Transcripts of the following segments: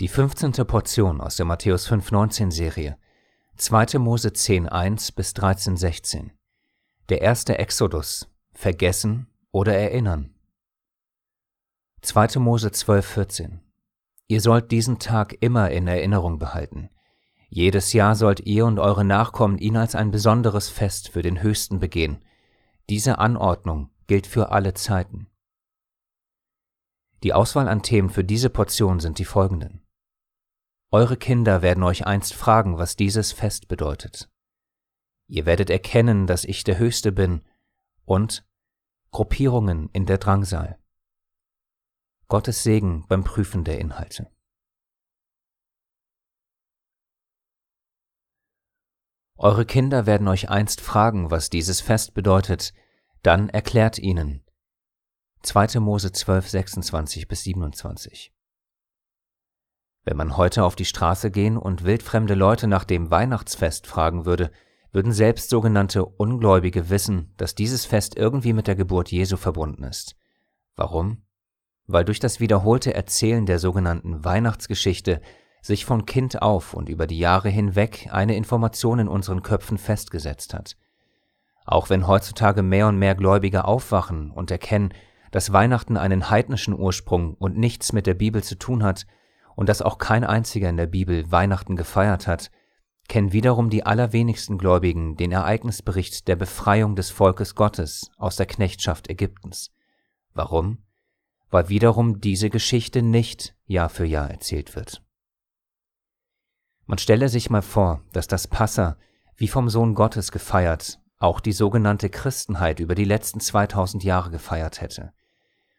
Die 15. Portion aus der Matthäus 5,19 Serie, 2. Mose 10,1 bis 13,16. Der erste Exodus, vergessen oder erinnern. 2. Mose 12,14. Ihr sollt diesen Tag immer in Erinnerung behalten. Jedes Jahr sollt ihr und eure Nachkommen ihn als ein besonderes Fest für den Höchsten begehen. Diese Anordnung gilt für alle Zeiten. Die Auswahl an Themen für diese Portion sind die folgenden. Eure Kinder werden euch einst fragen, was dieses Fest bedeutet. Ihr werdet erkennen, dass ich der Höchste bin und Gruppierungen in der Drangsal. Gottes Segen beim Prüfen der Inhalte. Eure Kinder werden euch einst fragen, was dieses Fest bedeutet, dann erklärt ihnen. 2. Mose 12, 26 bis 27. Wenn man heute auf die Straße gehen und wildfremde Leute nach dem Weihnachtsfest fragen würde, würden selbst sogenannte Ungläubige wissen, dass dieses Fest irgendwie mit der Geburt Jesu verbunden ist. Warum? Weil durch das wiederholte Erzählen der sogenannten Weihnachtsgeschichte sich von Kind auf und über die Jahre hinweg eine Information in unseren Köpfen festgesetzt hat. Auch wenn heutzutage mehr und mehr Gläubige aufwachen und erkennen, dass Weihnachten einen heidnischen Ursprung und nichts mit der Bibel zu tun hat, und dass auch kein einziger in der Bibel Weihnachten gefeiert hat, kennen wiederum die allerwenigsten Gläubigen den Ereignisbericht der Befreiung des Volkes Gottes aus der Knechtschaft Ägyptens. Warum? Weil wiederum diese Geschichte nicht Jahr für Jahr erzählt wird. Man stelle sich mal vor, dass das Passa, wie vom Sohn Gottes gefeiert, auch die sogenannte Christenheit über die letzten 2000 Jahre gefeiert hätte.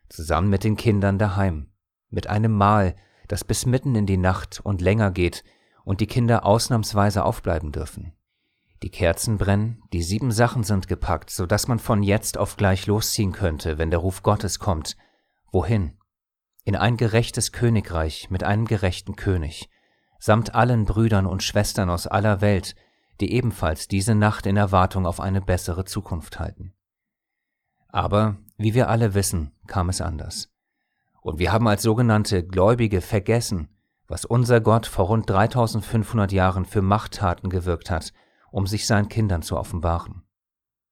Zusammen mit den Kindern daheim, mit einem Mahl, das bis mitten in die Nacht und länger geht und die Kinder ausnahmsweise aufbleiben dürfen. Die Kerzen brennen, die sieben Sachen sind gepackt, so dass man von jetzt auf gleich losziehen könnte, wenn der Ruf Gottes kommt. Wohin? In ein gerechtes Königreich mit einem gerechten König, samt allen Brüdern und Schwestern aus aller Welt, die ebenfalls diese Nacht in Erwartung auf eine bessere Zukunft halten. Aber, wie wir alle wissen, kam es anders. Und wir haben als sogenannte Gläubige vergessen, was unser Gott vor rund 3500 Jahren für Machttaten gewirkt hat, um sich seinen Kindern zu offenbaren.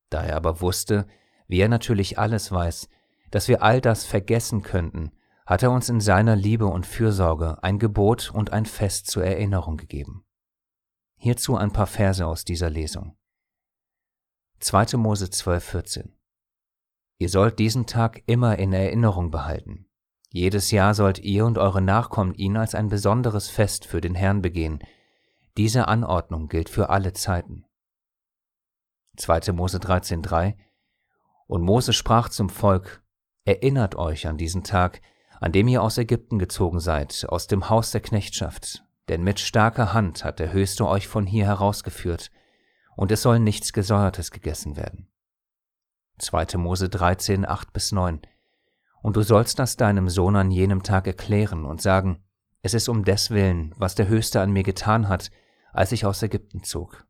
Da er aber wusste, wie er natürlich alles weiß, dass wir all das vergessen könnten, hat er uns in seiner Liebe und Fürsorge ein Gebot und ein Fest zur Erinnerung gegeben. Hierzu ein paar Verse aus dieser Lesung. 2. Mose 12, 14 Ihr sollt diesen Tag immer in Erinnerung behalten, jedes Jahr sollt ihr und eure Nachkommen ihn als ein besonderes Fest für den Herrn begehen. Diese Anordnung gilt für alle Zeiten. 2. Mose 13,3 Und Mose sprach zum Volk, Erinnert euch an diesen Tag, an dem ihr aus Ägypten gezogen seid, aus dem Haus der Knechtschaft, denn mit starker Hand hat der Höchste euch von hier herausgeführt, und es soll nichts Gesäuertes gegessen werden. 2. Mose 13, 8 bis 9 und du sollst das deinem Sohn an jenem Tag erklären und sagen, es ist um deswillen, was der Höchste an mir getan hat, als ich aus Ägypten zog.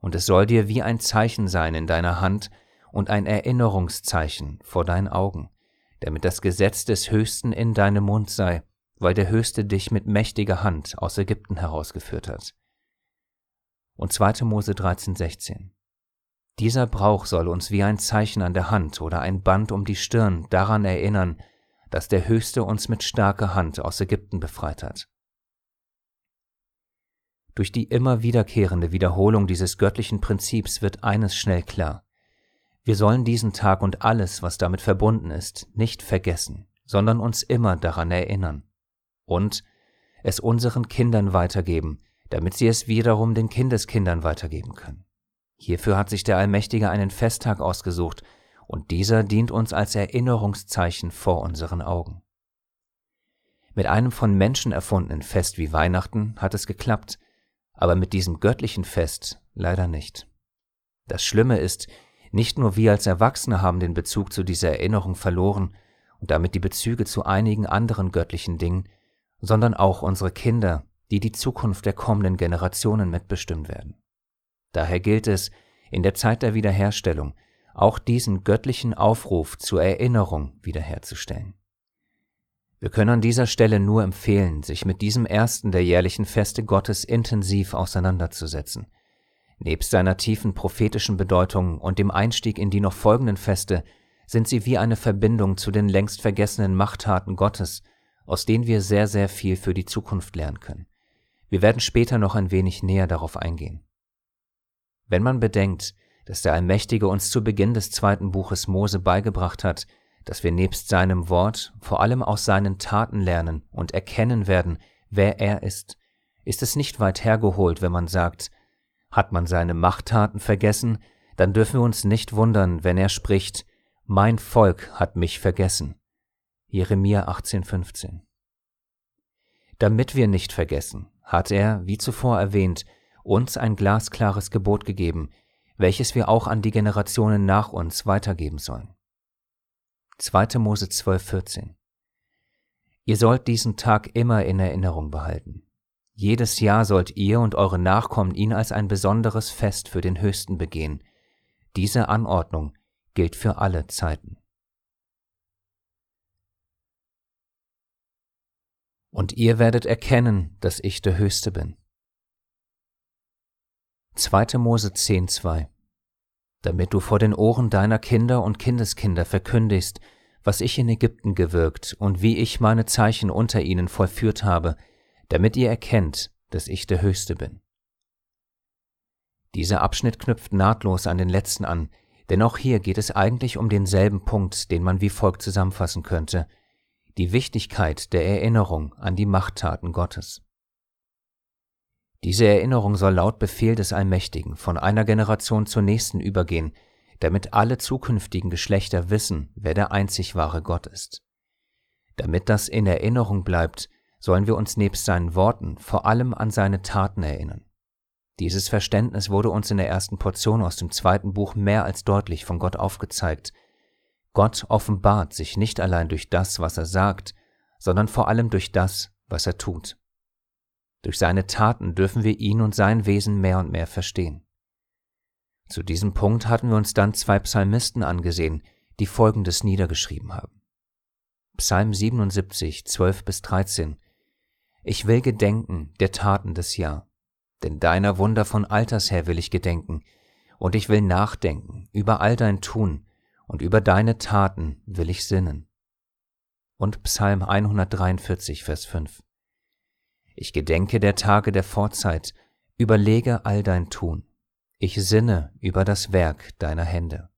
Und es soll dir wie ein Zeichen sein in deiner Hand und ein Erinnerungszeichen vor deinen Augen, damit das Gesetz des Höchsten in deinem Mund sei, weil der Höchste dich mit mächtiger Hand aus Ägypten herausgeführt hat. Und 2. Mose 13, 16. Dieser Brauch soll uns wie ein Zeichen an der Hand oder ein Band um die Stirn daran erinnern, dass der Höchste uns mit starker Hand aus Ägypten befreit hat. Durch die immer wiederkehrende Wiederholung dieses göttlichen Prinzips wird eines schnell klar. Wir sollen diesen Tag und alles, was damit verbunden ist, nicht vergessen, sondern uns immer daran erinnern und es unseren Kindern weitergeben, damit sie es wiederum den Kindeskindern weitergeben können. Hierfür hat sich der Allmächtige einen Festtag ausgesucht, und dieser dient uns als Erinnerungszeichen vor unseren Augen. Mit einem von Menschen erfundenen Fest wie Weihnachten hat es geklappt, aber mit diesem göttlichen Fest leider nicht. Das Schlimme ist, nicht nur wir als Erwachsene haben den Bezug zu dieser Erinnerung verloren und damit die Bezüge zu einigen anderen göttlichen Dingen, sondern auch unsere Kinder, die die Zukunft der kommenden Generationen mitbestimmen werden. Daher gilt es, in der Zeit der Wiederherstellung auch diesen göttlichen Aufruf zur Erinnerung wiederherzustellen. Wir können an dieser Stelle nur empfehlen, sich mit diesem ersten der jährlichen Feste Gottes intensiv auseinanderzusetzen. Nebst seiner tiefen prophetischen Bedeutung und dem Einstieg in die noch folgenden Feste sind sie wie eine Verbindung zu den längst vergessenen Machttaten Gottes, aus denen wir sehr, sehr viel für die Zukunft lernen können. Wir werden später noch ein wenig näher darauf eingehen. Wenn man bedenkt, dass der Allmächtige uns zu Beginn des zweiten Buches Mose beigebracht hat, dass wir nebst seinem Wort vor allem aus seinen Taten lernen und erkennen werden, wer er ist, ist es nicht weit hergeholt, wenn man sagt, hat man seine Machttaten vergessen, dann dürfen wir uns nicht wundern, wenn er spricht, mein Volk hat mich vergessen. Jeremia 18,15. Damit wir nicht vergessen, hat er, wie zuvor erwähnt, uns ein glasklares Gebot gegeben, welches wir auch an die Generationen nach uns weitergeben sollen. 2. Mose 12, 14. Ihr sollt diesen Tag immer in Erinnerung behalten. Jedes Jahr sollt ihr und eure Nachkommen ihn als ein besonderes Fest für den Höchsten begehen. Diese Anordnung gilt für alle Zeiten. Und ihr werdet erkennen, dass ich der Höchste bin. 2. Mose 10, 2 damit du vor den Ohren deiner Kinder und Kindeskinder verkündigst, was ich in Ägypten gewirkt und wie ich meine Zeichen unter ihnen vollführt habe, damit ihr erkennt, dass ich der Höchste bin. Dieser Abschnitt knüpft nahtlos an den letzten an, denn auch hier geht es eigentlich um denselben Punkt, den man wie folgt zusammenfassen könnte, die Wichtigkeit der Erinnerung an die Machttaten Gottes. Diese Erinnerung soll laut Befehl des Allmächtigen von einer Generation zur nächsten übergehen, damit alle zukünftigen Geschlechter wissen, wer der einzig wahre Gott ist. Damit das in Erinnerung bleibt, sollen wir uns nebst seinen Worten vor allem an seine Taten erinnern. Dieses Verständnis wurde uns in der ersten Portion aus dem zweiten Buch mehr als deutlich von Gott aufgezeigt. Gott offenbart sich nicht allein durch das, was er sagt, sondern vor allem durch das, was er tut. Durch seine Taten dürfen wir ihn und sein Wesen mehr und mehr verstehen. Zu diesem Punkt hatten wir uns dann zwei Psalmisten angesehen, die Folgendes niedergeschrieben haben. Psalm 77, 12 bis 13 Ich will gedenken der Taten des Jahr, denn deiner Wunder von Alters her will ich gedenken, und ich will nachdenken über all dein Tun, und über deine Taten will ich sinnen. Und Psalm 143, Vers 5 ich gedenke der Tage der Vorzeit, überlege all dein Tun. Ich sinne über das Werk deiner Hände.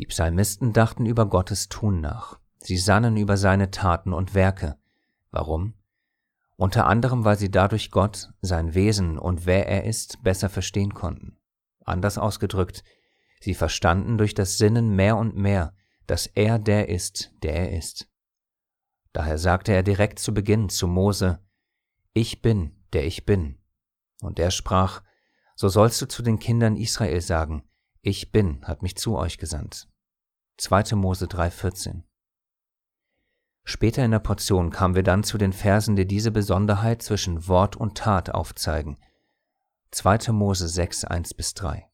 Die Psalmisten dachten über Gottes Tun nach. Sie sannen über seine Taten und Werke. Warum? Unter anderem, weil sie dadurch Gott, sein Wesen und wer er ist, besser verstehen konnten. Anders ausgedrückt, sie verstanden durch das Sinnen mehr und mehr, dass er der ist, der er ist. Daher sagte er direkt zu Beginn zu Mose, Ich bin, der ich bin. Und er sprach, So sollst du zu den Kindern Israel sagen, Ich bin, hat mich zu euch gesandt. 2. Mose 3,14 Später in der Portion kamen wir dann zu den Versen, die diese Besonderheit zwischen Wort und Tat aufzeigen. 2. Mose 6, 1 bis 3.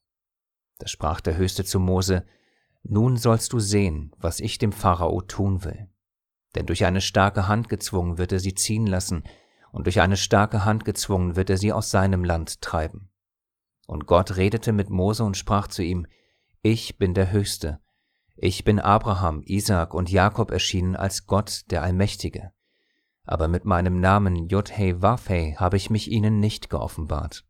Da sprach der Höchste zu Mose, Nun sollst du sehen, was ich dem Pharao tun will denn durch eine starke Hand gezwungen wird er sie ziehen lassen, und durch eine starke Hand gezwungen wird er sie aus seinem Land treiben. Und Gott redete mit Mose und sprach zu ihm, Ich bin der Höchste, ich bin Abraham, Isaak und Jakob erschienen als Gott der Allmächtige, aber mit meinem Namen Jodhei Wafei habe ich mich ihnen nicht geoffenbart.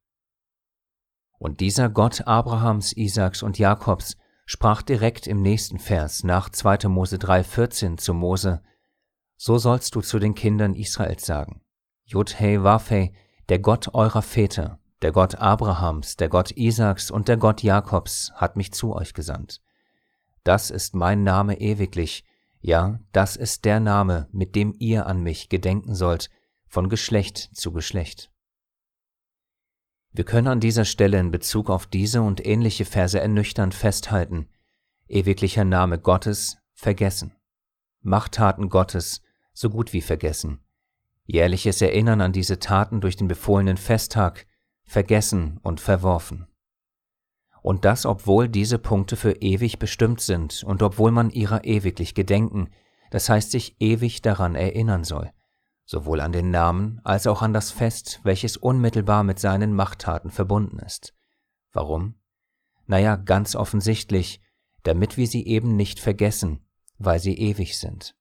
Und dieser Gott Abrahams, Isaaks und Jakobs sprach direkt im nächsten Vers nach 2. Mose 3,14 zu Mose, so sollst du zu den Kindern Israels sagen, Judhei Wafei, der Gott eurer Väter, der Gott Abrahams, der Gott Isaaks und der Gott Jakobs hat mich zu euch gesandt. Das ist mein Name ewiglich, ja, das ist der Name, mit dem ihr an mich gedenken sollt, von Geschlecht zu Geschlecht. Wir können an dieser Stelle in Bezug auf diese und ähnliche Verse ernüchternd festhalten, ewiglicher Name Gottes vergessen, Machttaten Gottes so gut wie vergessen. Jährliches Erinnern an diese Taten durch den befohlenen Festtag vergessen und verworfen. Und das, obwohl diese Punkte für ewig bestimmt sind und obwohl man ihrer ewiglich gedenken, das heißt sich ewig daran erinnern soll, sowohl an den Namen als auch an das Fest, welches unmittelbar mit seinen Machttaten verbunden ist. Warum? Naja, ganz offensichtlich, damit wir sie eben nicht vergessen, weil sie ewig sind.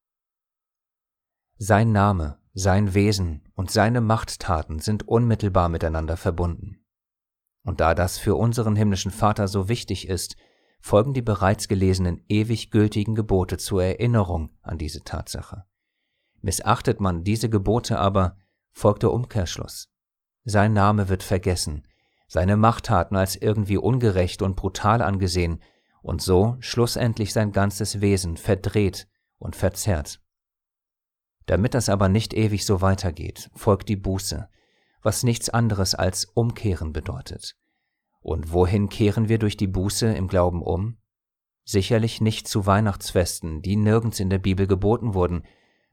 Sein Name, sein Wesen und seine Machttaten sind unmittelbar miteinander verbunden. Und da das für unseren himmlischen Vater so wichtig ist, folgen die bereits gelesenen ewig gültigen Gebote zur Erinnerung an diese Tatsache. Missachtet man diese Gebote aber, folgt der Umkehrschluss. Sein Name wird vergessen, seine Machttaten als irgendwie ungerecht und brutal angesehen und so schlussendlich sein ganzes Wesen verdreht und verzerrt. Damit das aber nicht ewig so weitergeht, folgt die Buße, was nichts anderes als Umkehren bedeutet. Und wohin kehren wir durch die Buße im Glauben um? Sicherlich nicht zu Weihnachtsfesten, die nirgends in der Bibel geboten wurden,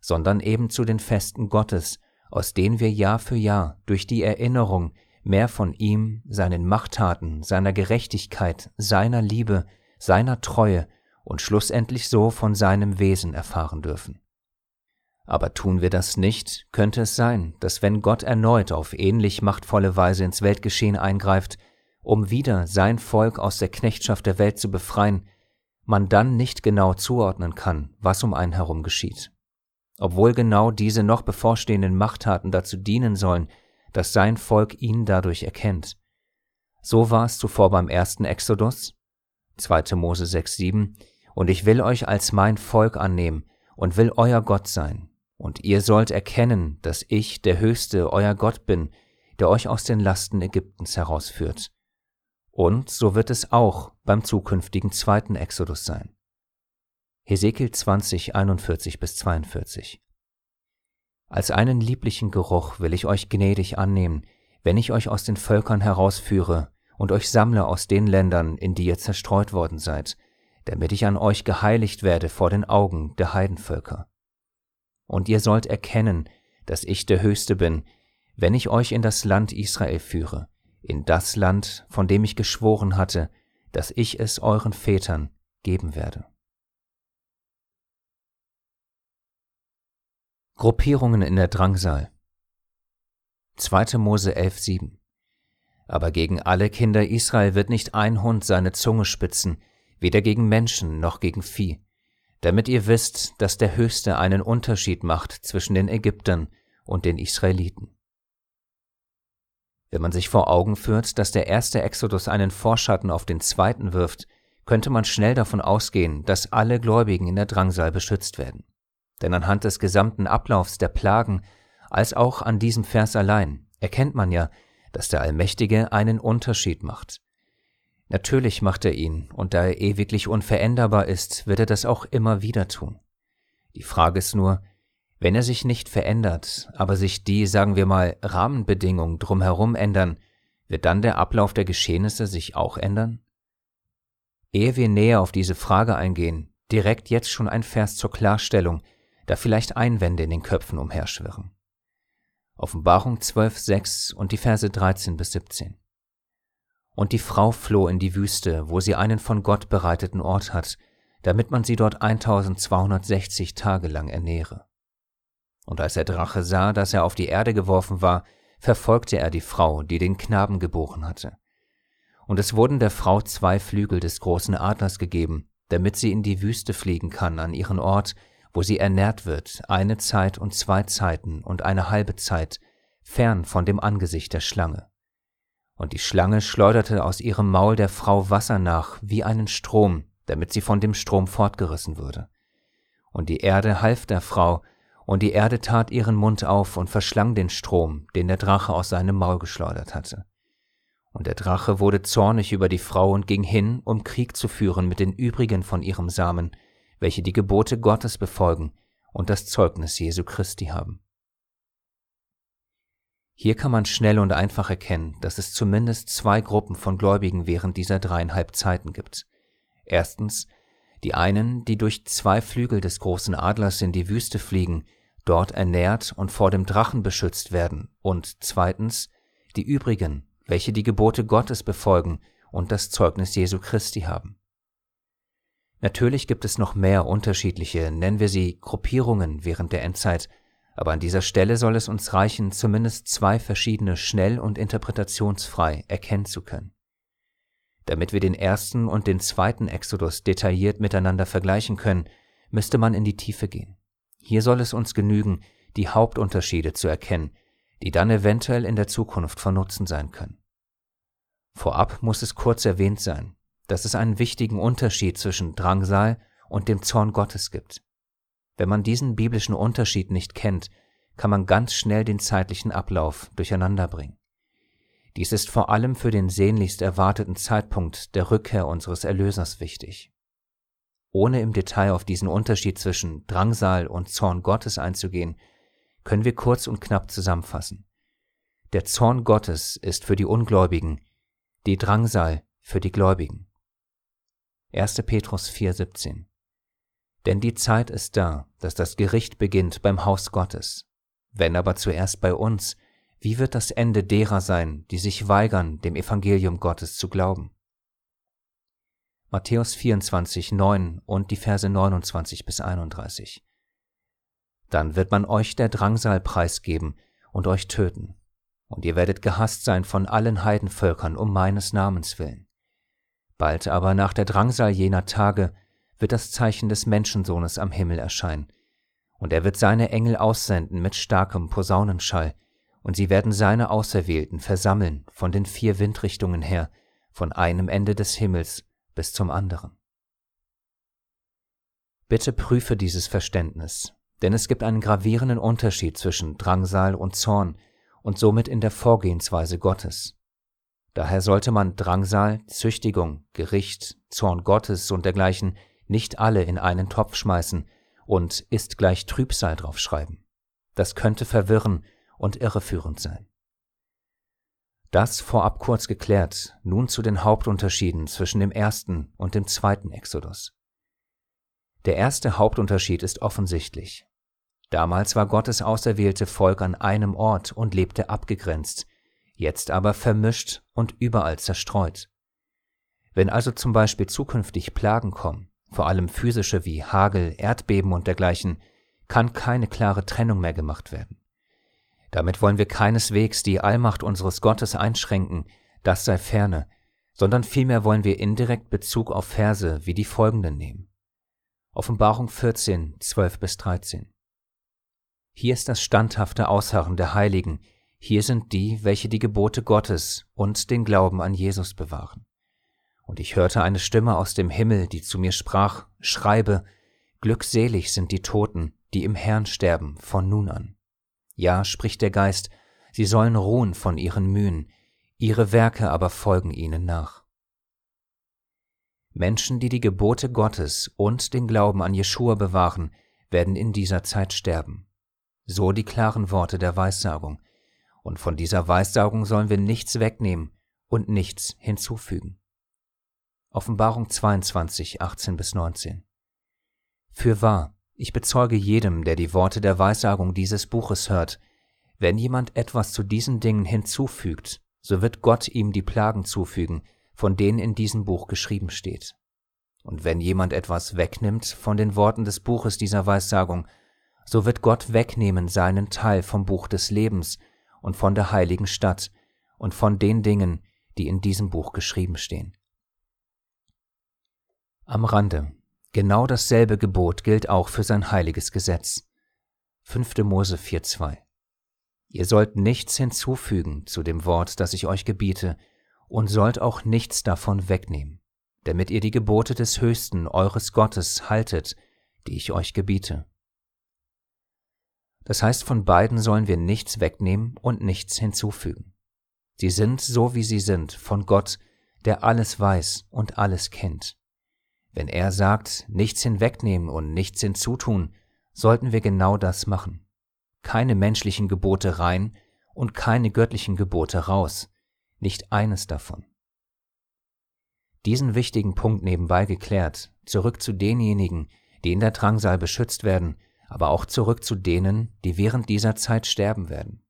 sondern eben zu den Festen Gottes, aus denen wir Jahr für Jahr durch die Erinnerung mehr von ihm, seinen Machttaten, seiner Gerechtigkeit, seiner Liebe, seiner Treue und schlussendlich so von seinem Wesen erfahren dürfen. Aber tun wir das nicht, könnte es sein, dass wenn Gott erneut auf ähnlich machtvolle Weise ins Weltgeschehen eingreift, um wieder sein Volk aus der Knechtschaft der Welt zu befreien, man dann nicht genau zuordnen kann, was um einen herum geschieht. Obwohl genau diese noch bevorstehenden Machttaten dazu dienen sollen, dass sein Volk ihn dadurch erkennt. So war es zuvor beim ersten Exodus, 2. Mose 6, 7, und ich will euch als mein Volk annehmen und will euer Gott sein, und ihr sollt erkennen, dass ich der Höchste, euer Gott bin, der euch aus den Lasten Ägyptens herausführt. Und so wird es auch beim zukünftigen zweiten Exodus sein. Hesekiel 20, 41 bis 42. Als einen lieblichen Geruch will ich euch gnädig annehmen, wenn ich euch aus den Völkern herausführe und euch sammle aus den Ländern, in die ihr zerstreut worden seid, damit ich an euch geheiligt werde vor den Augen der Heidenvölker. Und ihr sollt erkennen, dass ich der Höchste bin, wenn ich euch in das Land Israel führe, in das Land, von dem ich geschworen hatte, dass ich es euren Vätern geben werde. Gruppierungen in der Drangsal 2. Mose 11,7 Aber gegen alle Kinder Israel wird nicht ein Hund seine Zunge spitzen, weder gegen Menschen noch gegen Vieh, damit ihr wisst, dass der Höchste einen Unterschied macht zwischen den Ägyptern und den Israeliten. Wenn man sich vor Augen führt, dass der erste Exodus einen Vorschatten auf den zweiten wirft, könnte man schnell davon ausgehen, dass alle Gläubigen in der Drangsal beschützt werden. Denn anhand des gesamten Ablaufs der Plagen, als auch an diesem Vers allein, erkennt man ja, dass der Allmächtige einen Unterschied macht. Natürlich macht er ihn, und da er ewiglich unveränderbar ist, wird er das auch immer wieder tun. Die Frage ist nur, wenn er sich nicht verändert, aber sich die, sagen wir mal, Rahmenbedingungen drumherum ändern, wird dann der Ablauf der Geschehnisse sich auch ändern? Ehe wir näher auf diese Frage eingehen, direkt jetzt schon ein Vers zur Klarstellung, da vielleicht Einwände in den Köpfen umherschwirren. Offenbarung 12, 6 und die Verse 13 bis 17. Und die Frau floh in die Wüste, wo sie einen von Gott bereiteten Ort hat, damit man sie dort 1260 Tage lang ernähre. Und als der Drache sah, dass er auf die Erde geworfen war, verfolgte er die Frau, die den Knaben geboren hatte. Und es wurden der Frau zwei Flügel des großen Adlers gegeben, damit sie in die Wüste fliegen kann an ihren Ort, wo sie ernährt wird, eine Zeit und zwei Zeiten und eine halbe Zeit, fern von dem Angesicht der Schlange. Und die Schlange schleuderte aus ihrem Maul der Frau Wasser nach wie einen Strom, damit sie von dem Strom fortgerissen würde. Und die Erde half der Frau, und die Erde tat ihren Mund auf und verschlang den Strom, den der Drache aus seinem Maul geschleudert hatte. Und der Drache wurde zornig über die Frau und ging hin, um Krieg zu führen mit den übrigen von ihrem Samen, welche die Gebote Gottes befolgen und das Zeugnis Jesu Christi haben. Hier kann man schnell und einfach erkennen, dass es zumindest zwei Gruppen von Gläubigen während dieser dreieinhalb Zeiten gibt. Erstens die einen, die durch zwei Flügel des großen Adlers in die Wüste fliegen, dort ernährt und vor dem Drachen beschützt werden, und zweitens die übrigen, welche die Gebote Gottes befolgen und das Zeugnis Jesu Christi haben. Natürlich gibt es noch mehr unterschiedliche, nennen wir sie Gruppierungen während der Endzeit, aber an dieser Stelle soll es uns reichen, zumindest zwei verschiedene schnell und interpretationsfrei erkennen zu können. Damit wir den ersten und den zweiten Exodus detailliert miteinander vergleichen können, müsste man in die Tiefe gehen. Hier soll es uns genügen, die Hauptunterschiede zu erkennen, die dann eventuell in der Zukunft von Nutzen sein können. Vorab muss es kurz erwähnt sein, dass es einen wichtigen Unterschied zwischen Drangsal und dem Zorn Gottes gibt. Wenn man diesen biblischen Unterschied nicht kennt, kann man ganz schnell den zeitlichen Ablauf durcheinander bringen. Dies ist vor allem für den sehnlichst erwarteten Zeitpunkt der Rückkehr unseres Erlösers wichtig. Ohne im Detail auf diesen Unterschied zwischen Drangsal und Zorn Gottes einzugehen, können wir kurz und knapp zusammenfassen. Der Zorn Gottes ist für die Ungläubigen, die Drangsal für die Gläubigen. 1. Petrus 4,17 Denn die Zeit ist da, dass das Gericht beginnt beim Haus Gottes. Wenn aber zuerst bei uns, wie wird das Ende derer sein, die sich weigern, dem Evangelium Gottes zu glauben? Matthäus 24, 9 und die Verse 29 bis 31. Dann wird man euch der Drangsal preisgeben und euch töten, und ihr werdet gehasst sein von allen Heidenvölkern um meines Namens willen. Bald aber nach der Drangsal jener Tage wird das Zeichen des Menschensohnes am Himmel erscheinen, und er wird seine Engel aussenden mit starkem Posaunenschall, und sie werden seine Auserwählten versammeln von den vier Windrichtungen her, von einem Ende des Himmels bis zum anderen. Bitte prüfe dieses Verständnis, denn es gibt einen gravierenden Unterschied zwischen Drangsal und Zorn und somit in der Vorgehensweise Gottes. Daher sollte man Drangsal, Züchtigung, Gericht, Zorn Gottes und dergleichen nicht alle in einen Topf schmeißen und ist gleich Trübsal draufschreiben. Das könnte verwirren und irreführend sein. Das vorab kurz geklärt, nun zu den Hauptunterschieden zwischen dem ersten und dem zweiten Exodus. Der erste Hauptunterschied ist offensichtlich. Damals war Gottes auserwählte Volk an einem Ort und lebte abgegrenzt, jetzt aber vermischt und überall zerstreut. Wenn also zum Beispiel zukünftig Plagen kommen, vor allem physische wie Hagel, Erdbeben und dergleichen, kann keine klare Trennung mehr gemacht werden. Damit wollen wir keineswegs die Allmacht unseres Gottes einschränken, das sei ferne, sondern vielmehr wollen wir indirekt Bezug auf Verse wie die folgenden nehmen. Offenbarung 14, 12 bis 13. Hier ist das standhafte Ausharren der Heiligen, hier sind die, welche die Gebote Gottes und den Glauben an Jesus bewahren. Und ich hörte eine Stimme aus dem Himmel, die zu mir sprach, Schreibe, Glückselig sind die Toten, die im Herrn sterben von nun an. Ja, spricht der Geist, sie sollen ruhen von ihren Mühen, ihre Werke aber folgen ihnen nach. Menschen, die die Gebote Gottes und den Glauben an Jeschua bewahren, werden in dieser Zeit sterben. So die klaren Worte der Weissagung. Und von dieser Weissagung sollen wir nichts wegnehmen und nichts hinzufügen. Offenbarung 22, 18 bis 19. Für wahr, ich bezeuge jedem, der die Worte der Weissagung dieses Buches hört, wenn jemand etwas zu diesen Dingen hinzufügt, so wird Gott ihm die Plagen zufügen, von denen in diesem Buch geschrieben steht. Und wenn jemand etwas wegnimmt von den Worten des Buches dieser Weissagung, so wird Gott wegnehmen seinen Teil vom Buch des Lebens und von der heiligen Stadt und von den Dingen, die in diesem Buch geschrieben stehen. Am Rande Genau dasselbe Gebot gilt auch für sein heiliges Gesetz. 5. Mose 4.2 Ihr sollt nichts hinzufügen zu dem Wort, das ich euch gebiete, und sollt auch nichts davon wegnehmen, damit ihr die Gebote des Höchsten eures Gottes haltet, die ich euch gebiete. Das heißt, von beiden sollen wir nichts wegnehmen und nichts hinzufügen. Sie sind so, wie sie sind, von Gott, der alles weiß und alles kennt. Wenn er sagt, nichts hinwegnehmen und nichts hinzutun, sollten wir genau das machen. Keine menschlichen Gebote rein und keine göttlichen Gebote raus, nicht eines davon. Diesen wichtigen Punkt nebenbei geklärt, zurück zu denjenigen, die in der Drangsal beschützt werden, aber auch zurück zu denen, die während dieser Zeit sterben werden.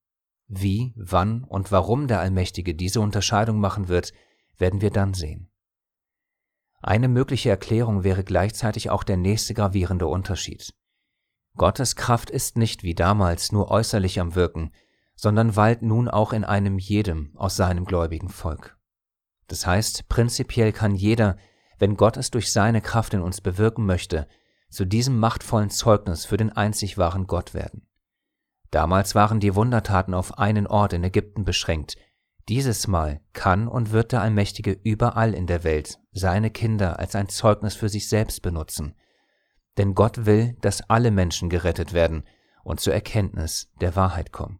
Wie, wann und warum der Allmächtige diese Unterscheidung machen wird, werden wir dann sehen. Eine mögliche Erklärung wäre gleichzeitig auch der nächste gravierende Unterschied. Gottes Kraft ist nicht wie damals nur äußerlich am Wirken, sondern weilt nun auch in einem jedem aus seinem gläubigen Volk. Das heißt, prinzipiell kann jeder, wenn Gott es durch seine Kraft in uns bewirken möchte, zu diesem machtvollen Zeugnis für den einzig wahren Gott werden. Damals waren die Wundertaten auf einen Ort in Ägypten beschränkt, dieses Mal kann und wird der Allmächtige überall in der Welt seine Kinder als ein Zeugnis für sich selbst benutzen, denn Gott will, dass alle Menschen gerettet werden und zur Erkenntnis der Wahrheit kommen.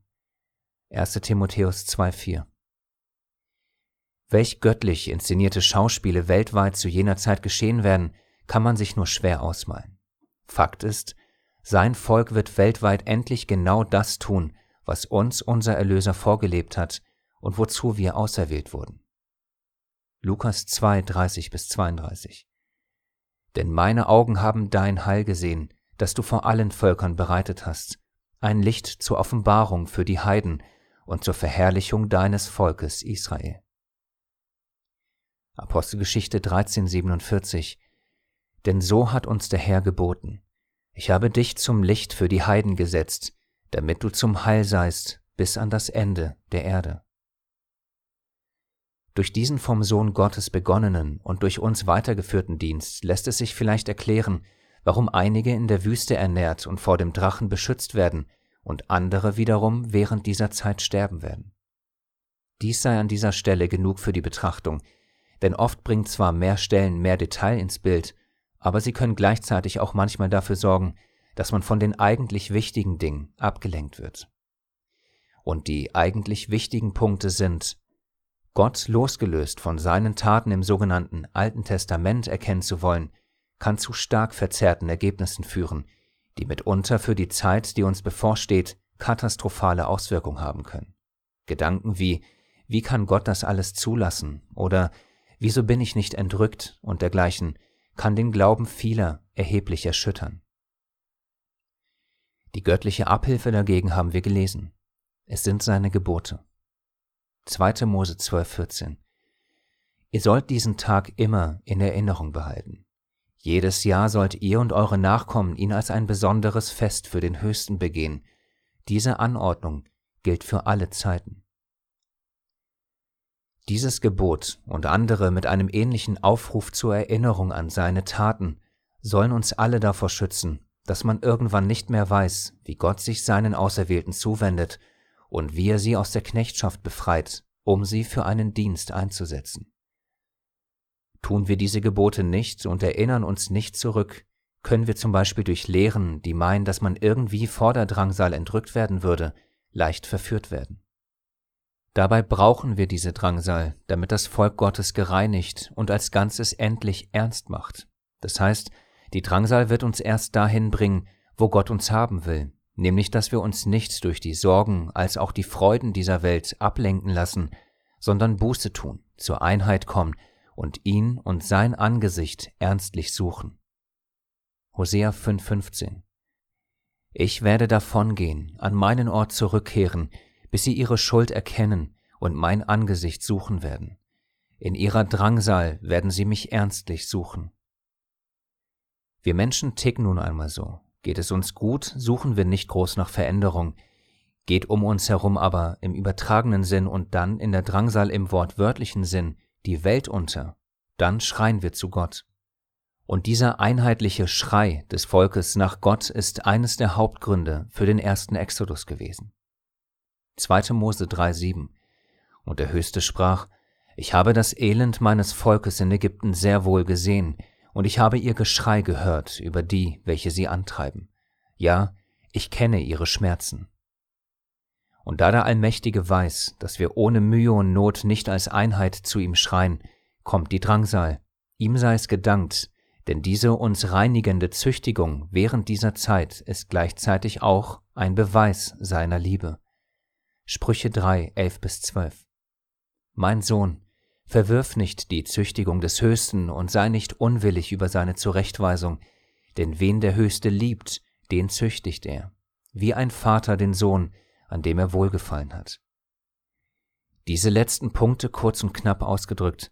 1. Timotheus 2,4 Welch göttlich inszenierte Schauspiele weltweit zu jener Zeit geschehen werden, kann man sich nur schwer ausmalen. Fakt ist, sein Volk wird weltweit endlich genau das tun, was uns unser Erlöser vorgelebt hat und wozu wir auserwählt wurden. Lukas 2, 30 bis 32 Denn meine Augen haben dein Heil gesehen, das du vor allen Völkern bereitet hast, ein Licht zur Offenbarung für die Heiden und zur Verherrlichung deines Volkes Israel. Apostelgeschichte 1347 Denn so hat uns der Herr geboten, ich habe dich zum Licht für die Heiden gesetzt, damit du zum Heil seist bis an das Ende der Erde. Durch diesen vom Sohn Gottes begonnenen und durch uns weitergeführten Dienst lässt es sich vielleicht erklären, warum einige in der Wüste ernährt und vor dem Drachen beschützt werden und andere wiederum während dieser Zeit sterben werden. Dies sei an dieser Stelle genug für die Betrachtung, denn oft bringt zwar mehr Stellen mehr Detail ins Bild, aber sie können gleichzeitig auch manchmal dafür sorgen, dass man von den eigentlich wichtigen Dingen abgelenkt wird. Und die eigentlich wichtigen Punkte sind, Gott losgelöst von seinen Taten im sogenannten Alten Testament erkennen zu wollen, kann zu stark verzerrten Ergebnissen führen, die mitunter für die Zeit, die uns bevorsteht, katastrophale Auswirkungen haben können. Gedanken wie, wie kann Gott das alles zulassen oder wieso bin ich nicht entrückt und dergleichen kann den Glauben vieler erheblich erschüttern. Die göttliche Abhilfe dagegen haben wir gelesen. Es sind seine Gebote. 2. Mose 12, 14. Ihr sollt diesen Tag immer in Erinnerung behalten. Jedes Jahr sollt ihr und eure Nachkommen ihn als ein besonderes Fest für den Höchsten begehen. Diese Anordnung gilt für alle Zeiten. Dieses Gebot und andere mit einem ähnlichen Aufruf zur Erinnerung an seine Taten sollen uns alle davor schützen, dass man irgendwann nicht mehr weiß, wie Gott sich seinen Auserwählten zuwendet und wie er sie aus der Knechtschaft befreit, um sie für einen Dienst einzusetzen. Tun wir diese Gebote nicht und erinnern uns nicht zurück, können wir zum Beispiel durch Lehren, die meinen, dass man irgendwie vor der Drangsal entrückt werden würde, leicht verführt werden. Dabei brauchen wir diese Drangsal, damit das Volk Gottes gereinigt und als Ganzes endlich ernst macht. Das heißt, die Drangsal wird uns erst dahin bringen, wo Gott uns haben will, nämlich dass wir uns nicht durch die Sorgen als auch die Freuden dieser Welt ablenken lassen, sondern Buße tun, zur Einheit kommen und ihn und sein Angesicht ernstlich suchen. Hosea 5,15 Ich werde davongehen, an meinen Ort zurückkehren, bis sie ihre Schuld erkennen und mein Angesicht suchen werden. In ihrer Drangsal werden sie mich ernstlich suchen. Wir Menschen ticken nun einmal so. Geht es uns gut, suchen wir nicht groß nach Veränderung. Geht um uns herum aber im übertragenen Sinn und dann in der Drangsal im wortwörtlichen Sinn die Welt unter, dann schreien wir zu Gott. Und dieser einheitliche Schrei des Volkes nach Gott ist eines der Hauptgründe für den ersten Exodus gewesen. 2. Mose 3,7 Und der Höchste sprach, Ich habe das Elend meines Volkes in Ägypten sehr wohl gesehen, und ich habe ihr Geschrei gehört über die, welche sie antreiben. Ja, ich kenne ihre Schmerzen. Und da der Allmächtige weiß, dass wir ohne Mühe und Not nicht als Einheit zu ihm schreien, kommt die Drangsal. Ihm sei es gedankt, denn diese uns reinigende Züchtigung während dieser Zeit ist gleichzeitig auch ein Beweis seiner Liebe. Sprüche 3, 11 bis 12. Mein Sohn, verwirf nicht die Züchtigung des Höchsten und sei nicht unwillig über seine Zurechtweisung, denn wen der Höchste liebt, den züchtigt er, wie ein Vater den Sohn, an dem er wohlgefallen hat. Diese letzten Punkte kurz und knapp ausgedrückt.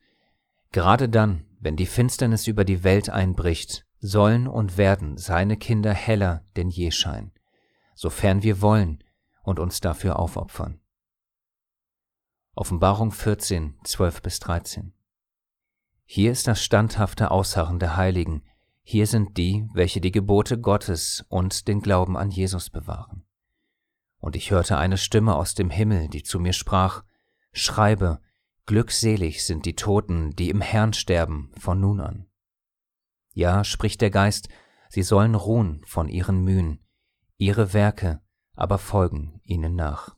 Gerade dann, wenn die Finsternis über die Welt einbricht, sollen und werden seine Kinder heller denn je scheinen, sofern wir wollen und uns dafür aufopfern. Offenbarung 14, 12 bis 13. Hier ist das standhafte Ausharren der Heiligen, hier sind die, welche die Gebote Gottes und den Glauben an Jesus bewahren. Und ich hörte eine Stimme aus dem Himmel, die zu mir sprach, Schreibe, glückselig sind die Toten, die im Herrn sterben, von nun an. Ja, spricht der Geist, sie sollen ruhen von ihren Mühen, ihre Werke aber folgen ihnen nach.